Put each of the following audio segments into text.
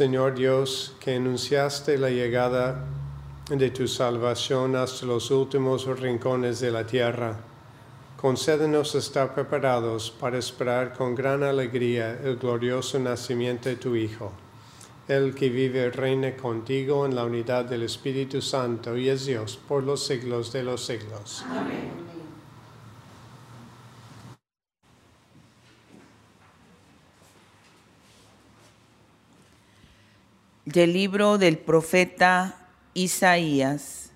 Señor Dios, que anunciaste la llegada de tu salvación hasta los últimos rincones de la tierra, concédenos estar preparados para esperar con gran alegría el glorioso nacimiento de tu Hijo, el que vive y reina contigo en la unidad del Espíritu Santo y es Dios por los siglos de los siglos. Amén. Del libro del profeta Isaías.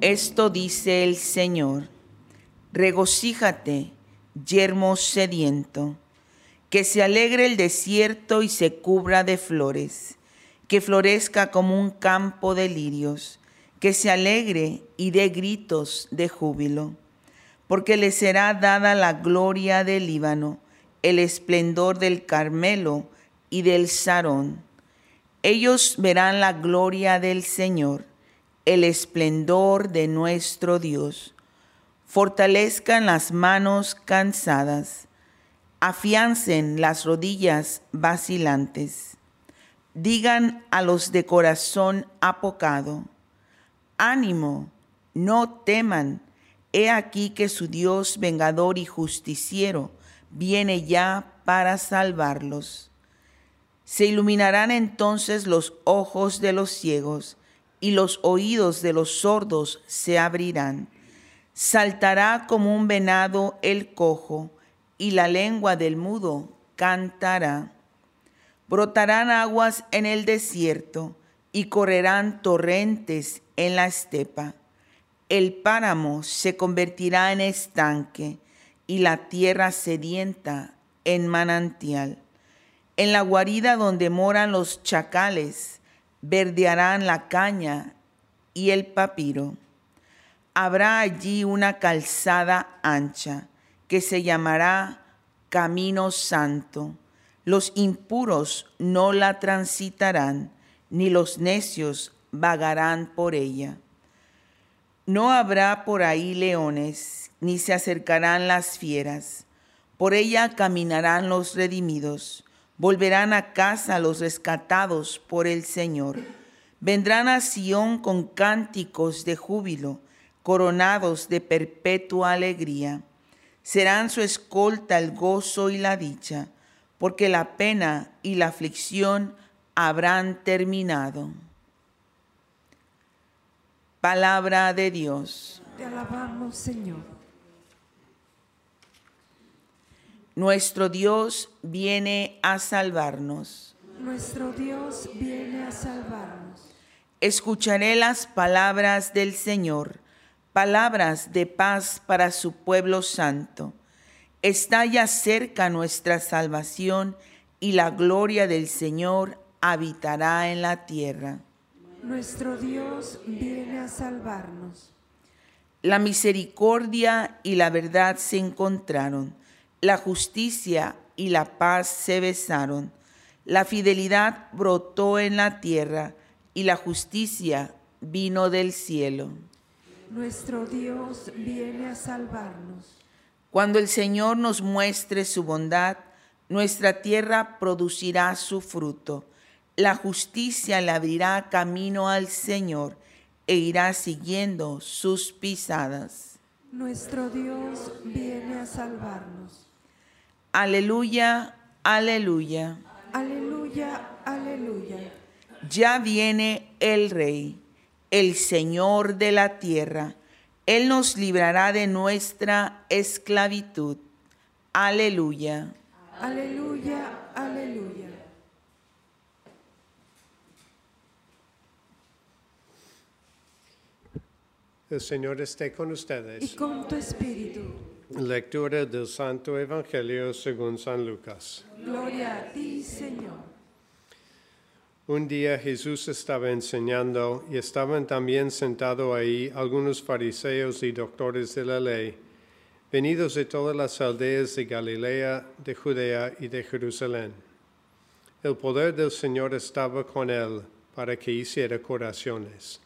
Esto dice el Señor, regocíjate, yermo sediento, que se alegre el desierto y se cubra de flores, que florezca como un campo de lirios, que se alegre y dé gritos de júbilo, porque le será dada la gloria del Líbano, el esplendor del Carmelo y del Sarón ellos verán la gloria del Señor, el esplendor de nuestro Dios. Fortalezcan las manos cansadas, afiancen las rodillas vacilantes. Digan a los de corazón apocado, ánimo, no teman, he aquí que su Dios vengador y justiciero viene ya para salvarlos. Se iluminarán entonces los ojos de los ciegos y los oídos de los sordos se abrirán. Saltará como un venado el cojo, y la lengua del mudo cantará. Brotarán aguas en el desierto, y correrán torrentes en la estepa. El páramo se convertirá en estanque, y la tierra sedienta en manantial. En la guarida donde moran los chacales, verdearán la caña y el papiro. Habrá allí una calzada ancha que se llamará Camino Santo. Los impuros no la transitarán, ni los necios vagarán por ella. No habrá por ahí leones, ni se acercarán las fieras. Por ella caminarán los redimidos Volverán a casa los rescatados por el Señor. Vendrán a Sión con cánticos de júbilo, coronados de perpetua alegría. Serán su escolta el gozo y la dicha, porque la pena y la aflicción habrán terminado. Palabra de Dios. Te alabamos, Señor. Nuestro Dios viene a salvarnos. Nuestro Dios viene a salvarnos. Escucharé las palabras del Señor, palabras de paz para su pueblo santo. Está ya cerca nuestra salvación y la gloria del Señor habitará en la tierra. Nuestro Dios viene a salvarnos. La misericordia y la verdad se encontraron la justicia y la paz se besaron. La fidelidad brotó en la tierra y la justicia vino del cielo. Nuestro Dios viene a salvarnos. Cuando el Señor nos muestre su bondad, nuestra tierra producirá su fruto. La justicia le abrirá camino al Señor e irá siguiendo sus pisadas. Nuestro Dios viene a salvarnos. Aleluya, aleluya. Aleluya, aleluya. Ya viene el Rey, el Señor de la tierra. Él nos librará de nuestra esclavitud. Aleluya. Aleluya, aleluya. El Señor esté con ustedes. Y con tu espíritu. Lectura del Santo Evangelio según San Lucas. Gloria a ti, Señor. Un día Jesús estaba enseñando y estaban también sentados ahí algunos fariseos y doctores de la ley, venidos de todas las aldeas de Galilea, de Judea y de Jerusalén. El poder del Señor estaba con él para que hiciera curaciones.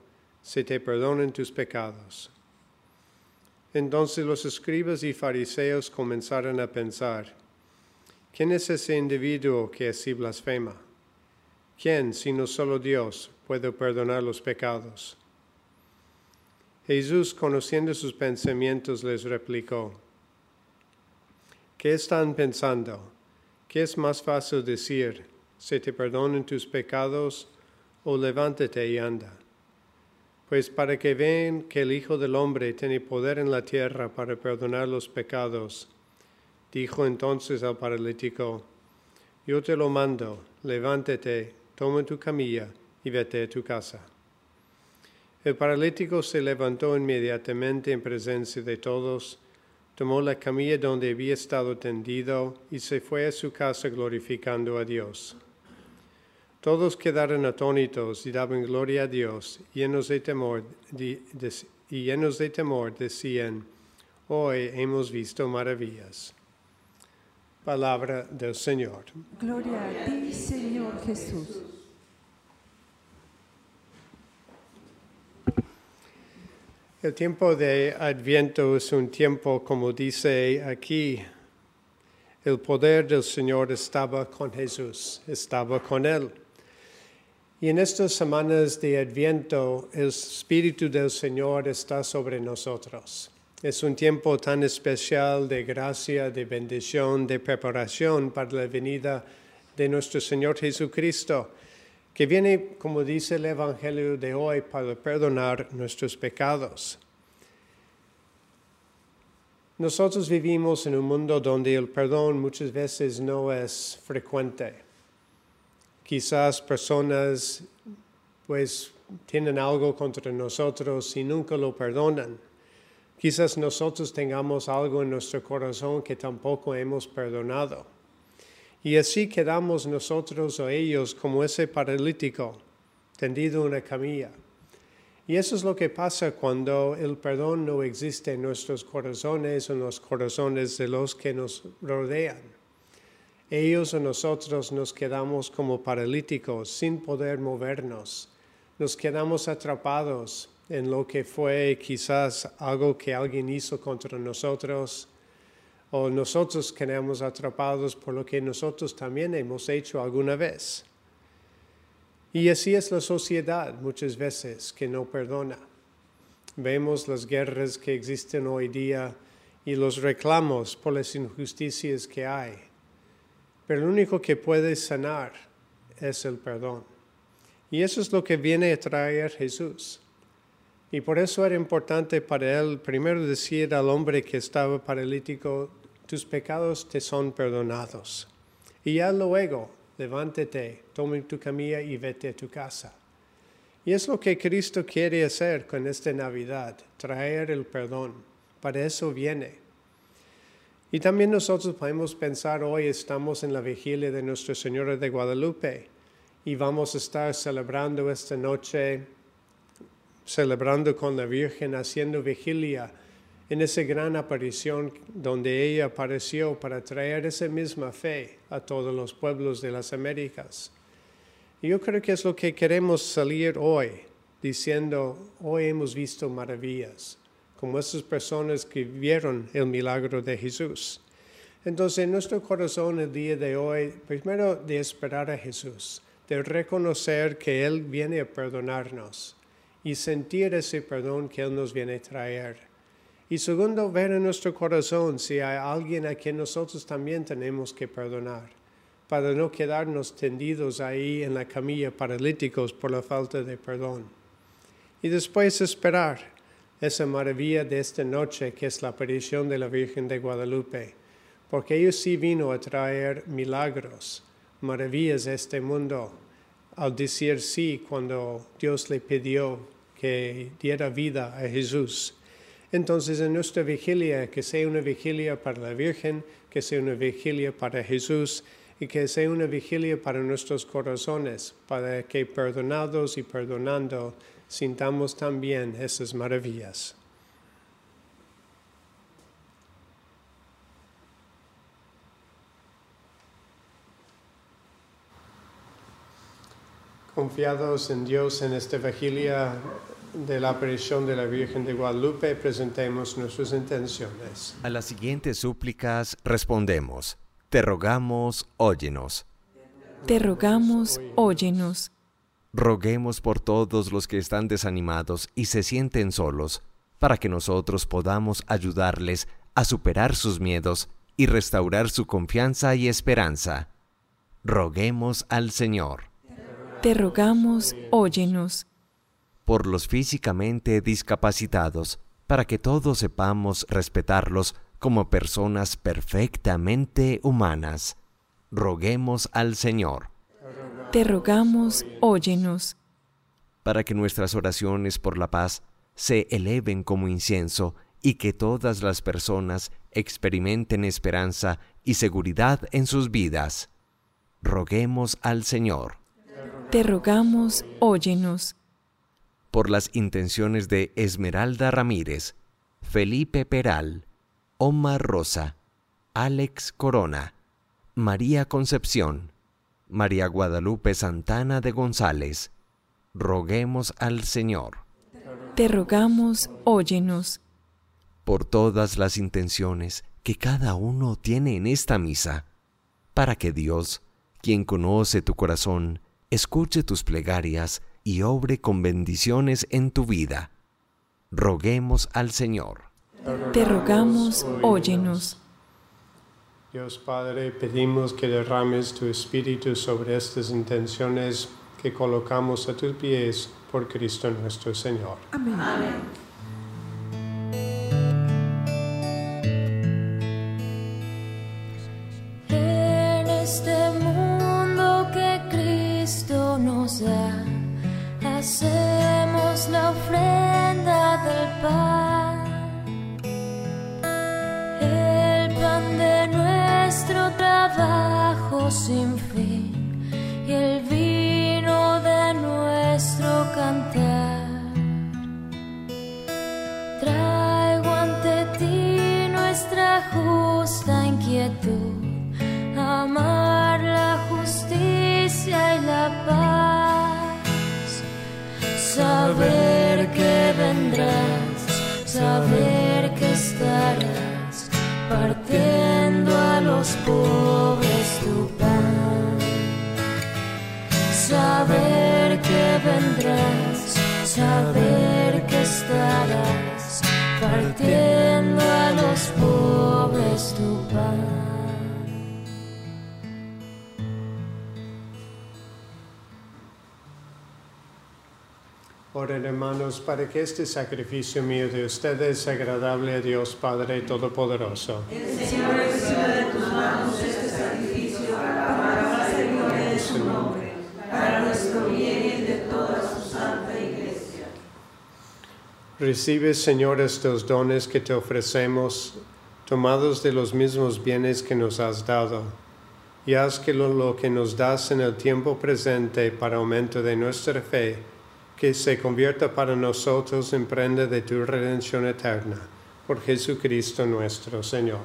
se te perdonen tus pecados. Entonces los escribas y fariseos comenzaron a pensar, ¿quién es ese individuo que así blasfema? ¿Quién, sino solo Dios, puede perdonar los pecados? Jesús, conociendo sus pensamientos, les replicó, ¿qué están pensando? ¿Qué es más fácil decir, se te perdonen tus pecados o levántate y anda? Pues para que vean que el Hijo del Hombre tiene poder en la tierra para perdonar los pecados. Dijo entonces al paralítico, yo te lo mando, levántate, toma tu camilla y vete a tu casa. El paralítico se levantó inmediatamente en presencia de todos, tomó la camilla donde había estado tendido y se fue a su casa glorificando a Dios. Todos quedaron atónitos y daban gloria a Dios, llenos de temor, y llenos de temor decían, hoy hemos visto maravillas. Palabra del Señor. Gloria a ti, Señor Jesús. El tiempo de Adviento es un tiempo, como dice aquí, el poder del Señor estaba con Jesús, estaba con Él. Y en estas semanas de Adviento, el Espíritu del Señor está sobre nosotros. Es un tiempo tan especial de gracia, de bendición, de preparación para la venida de nuestro Señor Jesucristo, que viene, como dice el Evangelio de hoy, para perdonar nuestros pecados. Nosotros vivimos en un mundo donde el perdón muchas veces no es frecuente. Quizás personas pues tienen algo contra nosotros y nunca lo perdonan. Quizás nosotros tengamos algo en nuestro corazón que tampoco hemos perdonado. Y así quedamos nosotros o ellos como ese paralítico tendido en una camilla y eso es lo que pasa cuando el perdón no existe en nuestros corazones o en los corazones de los que nos rodean. Ellos o nosotros nos quedamos como paralíticos sin poder movernos. Nos quedamos atrapados en lo que fue quizás algo que alguien hizo contra nosotros o nosotros quedamos atrapados por lo que nosotros también hemos hecho alguna vez. Y así es la sociedad muchas veces que no perdona. Vemos las guerras que existen hoy día y los reclamos por las injusticias que hay. Pero lo único que puede sanar es el perdón. Y eso es lo que viene a traer Jesús. Y por eso era importante para él primero decir al hombre que estaba paralítico, tus pecados te son perdonados. Y ya luego levántate, toma tu camilla y vete a tu casa. Y es lo que Cristo quiere hacer con esta Navidad, traer el perdón. Para eso viene. Y también nosotros podemos pensar, hoy estamos en la vigilia de Nuestra Señora de Guadalupe y vamos a estar celebrando esta noche, celebrando con la Virgen, haciendo vigilia en esa gran aparición donde ella apareció para traer esa misma fe a todos los pueblos de las Américas. Y yo creo que es lo que queremos salir hoy, diciendo, hoy hemos visto maravillas, como esas personas que vieron el milagro de Jesús. Entonces, en nuestro corazón el día de hoy, primero de esperar a Jesús, de reconocer que Él viene a perdonarnos y sentir ese perdón que Él nos viene a traer y segundo, ver en nuestro corazón si hay alguien a quien nosotros también tenemos que perdonar, para no quedarnos tendidos ahí en la camilla paralíticos por la falta de perdón. Y después esperar esa maravilla de esta noche que es la aparición de la Virgen de Guadalupe, porque ella sí vino a traer milagros, maravillas de este mundo, al decir sí cuando Dios le pidió que diera vida a Jesús. Entonces en nuestra vigilia, que sea una vigilia para la Virgen, que sea una vigilia para Jesús y que sea una vigilia para nuestros corazones, para que perdonados y perdonando sintamos también esas maravillas. Confiados en Dios en esta vigilia, de la aparición de la Virgen de Guadalupe presentemos nuestras intenciones. A las siguientes súplicas respondemos, te rogamos, óyenos. Te rogamos, óyenos. Roguemos por todos los que están desanimados y se sienten solos, para que nosotros podamos ayudarles a superar sus miedos y restaurar su confianza y esperanza. Roguemos al Señor. Te rogamos, óyenos por los físicamente discapacitados, para que todos sepamos respetarlos como personas perfectamente humanas. Roguemos al Señor. Te rogamos, óyenos. Para que nuestras oraciones por la paz se eleven como incienso y que todas las personas experimenten esperanza y seguridad en sus vidas. Roguemos al Señor. Te rogamos, óyenos por las intenciones de Esmeralda Ramírez, Felipe Peral, Omar Rosa, Alex Corona, María Concepción, María Guadalupe Santana de González. Roguemos al Señor. te rogamos, óyenos. Por todas las intenciones que cada uno tiene en esta misa, para que Dios, quien conoce tu corazón, escuche tus plegarias y obre con bendiciones en tu vida. Roguemos al Señor. Te rogamos, óyenos. Dios Padre, pedimos que derrames tu espíritu sobre estas intenciones que colocamos a tus pies por Cristo nuestro Señor. Amén. En pobres tu pan, saber que vendrás, saber que estarás partiendo a los pobres tu pan. Oren hermanos para que este sacrificio mío de ustedes sea agradable a Dios Padre Todopoderoso. Recibe, Señor, estos dones que te ofrecemos, tomados de los mismos bienes que nos has dado, y haz que lo, lo que nos das en el tiempo presente para aumento de nuestra fe, que se convierta para nosotros en prenda de tu redención eterna, por Jesucristo nuestro Señor.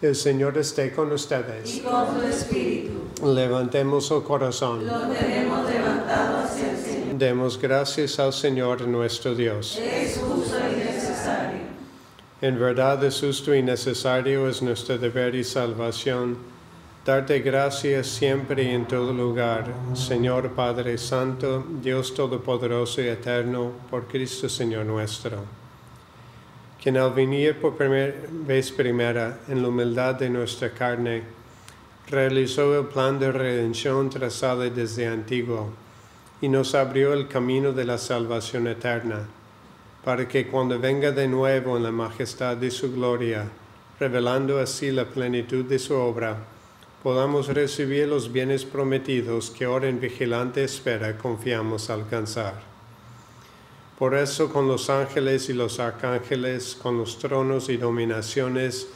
El Señor esté con ustedes. Y con tu espíritu. Levantemos el corazón. Lo tenemos levantado hacia el Señor. Demos gracias al Señor nuestro Dios. Es justo y necesario. En verdad es justo y necesario, es nuestro deber y salvación. Darte gracias siempre y en todo lugar, Señor Padre Santo, Dios Todopoderoso y Eterno, por Cristo Señor nuestro quien al venir por primera vez primera en la humildad de nuestra carne, realizó el plan de redención trazado desde antiguo y nos abrió el camino de la salvación eterna, para que cuando venga de nuevo en la majestad de su gloria, revelando así la plenitud de su obra, podamos recibir los bienes prometidos que ahora en vigilante espera confiamos alcanzar. Por eso con los ángeles y los arcángeles, con los tronos y dominaciones,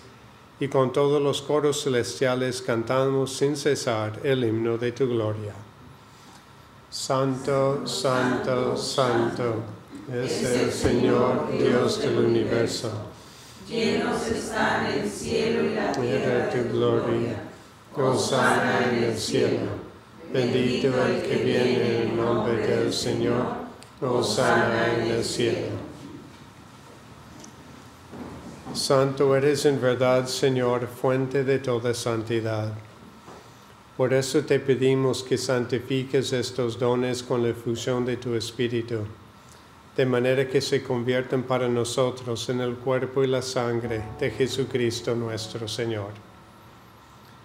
y con todos los coros celestiales cantamos sin cesar el himno de tu gloria. Santo, santo, santo es el Señor Dios del universo. Llenos están el cielo y la Tierra de tu gloria. Hosanna en el cielo. Bendito el que viene en nombre del Señor. Hosanna en el cielo. Santo eres en verdad, Señor, fuente de toda santidad. Por eso te pedimos que santifiques estos dones con la efusión de tu Espíritu, de manera que se conviertan para nosotros en el cuerpo y la sangre de Jesucristo nuestro Señor,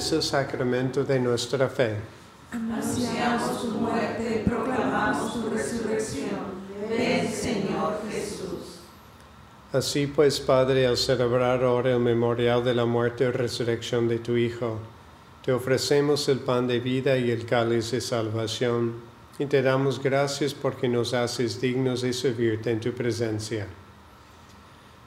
Es el sacramento de nuestra fe. Anunciamos tu muerte proclamamos tu resurrección. Ven, Señor Jesús. Así pues, Padre, al celebrar ahora el memorial de la muerte y resurrección de tu Hijo, te ofrecemos el pan de vida y el cáliz de salvación, y te damos gracias porque nos haces dignos de servirte en tu presencia.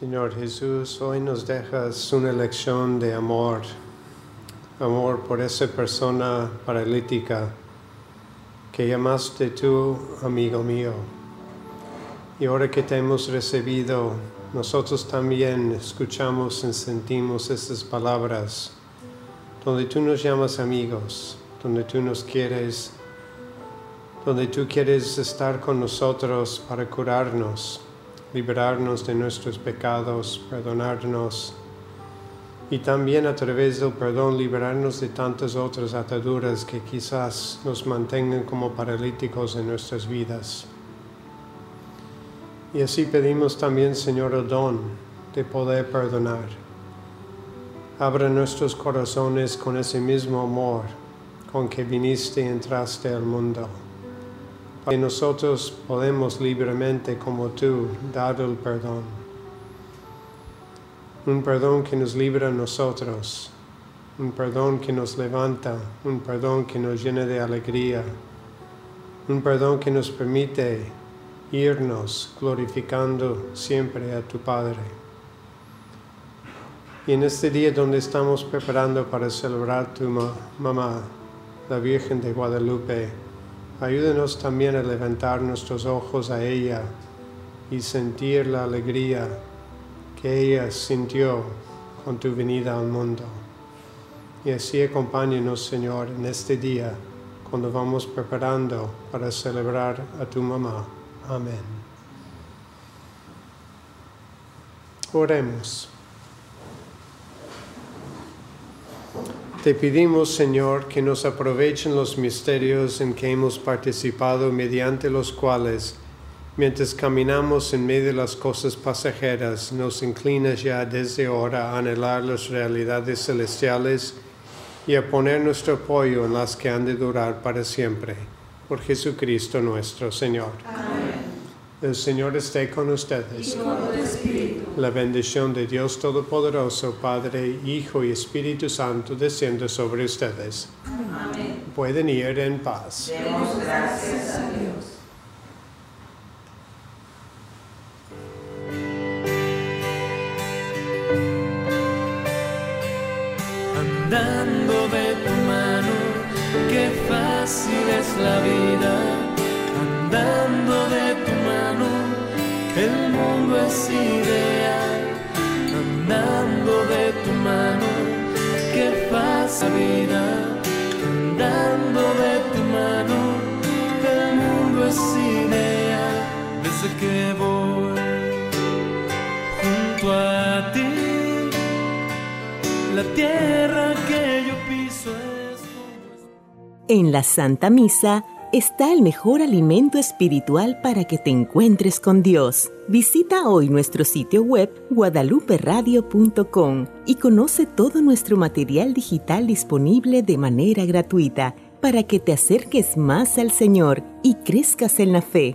Señor Jesús, hoy nos dejas una lección de amor, amor por esa persona paralítica que llamaste tú, amigo mío. Y ahora que te hemos recibido, nosotros también escuchamos y sentimos estas palabras, donde tú nos llamas amigos, donde tú nos quieres, donde tú quieres estar con nosotros para curarnos, liberarnos de nuestros pecados, perdonarnos y también a través del perdón liberarnos de tantas otras ataduras que quizás nos mantengan como paralíticos en nuestras vidas. Y así pedimos también, Señor, el don de poder perdonar. Abra nuestros corazones con ese mismo amor con que viniste y entraste al mundo. Para que nosotros podemos libremente, como tú, dar el perdón. Un perdón que nos libra a nosotros, un perdón que nos levanta, un perdón que nos llena de alegría, un perdón que nos permite irnos glorificando siempre a tu Padre. Y en este día donde estamos preparando para celebrar tu ma- mamá, la Virgen de Guadalupe, ayúdanos también a levantar nuestros ojos a ella y sentir la alegría que ella sintió con tu venida al mundo. Y así acompáñanos, Señor, en este día cuando vamos preparando para celebrar a tu mamá. Amén. Oremos. Te pedimos, Señor, que nos aprovechen los misterios en que hemos participado mediante los cuales, mientras caminamos en medio de las cosas pasajeras, nos inclinas ya desde ahora a anhelar las realidades celestiales y a poner nuestro apoyo en las que han de durar para siempre. Por Jesucristo nuestro Señor. Amén. El Señor esté con ustedes. Y con tu espíritu. La bendición de Dios Todopoderoso, Padre, Hijo y Espíritu Santo, descienda sobre ustedes. Amén. Pueden ir en paz. Demos gracias a Dios. Que voy junto a ti la tierra que yo piso es En la Santa Misa está el mejor alimento espiritual para que te encuentres con Dios. Visita hoy nuestro sitio web guadaluperadio.com y conoce todo nuestro material digital disponible de manera gratuita para que te acerques más al Señor y crezcas en la fe.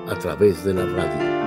a través de la radio.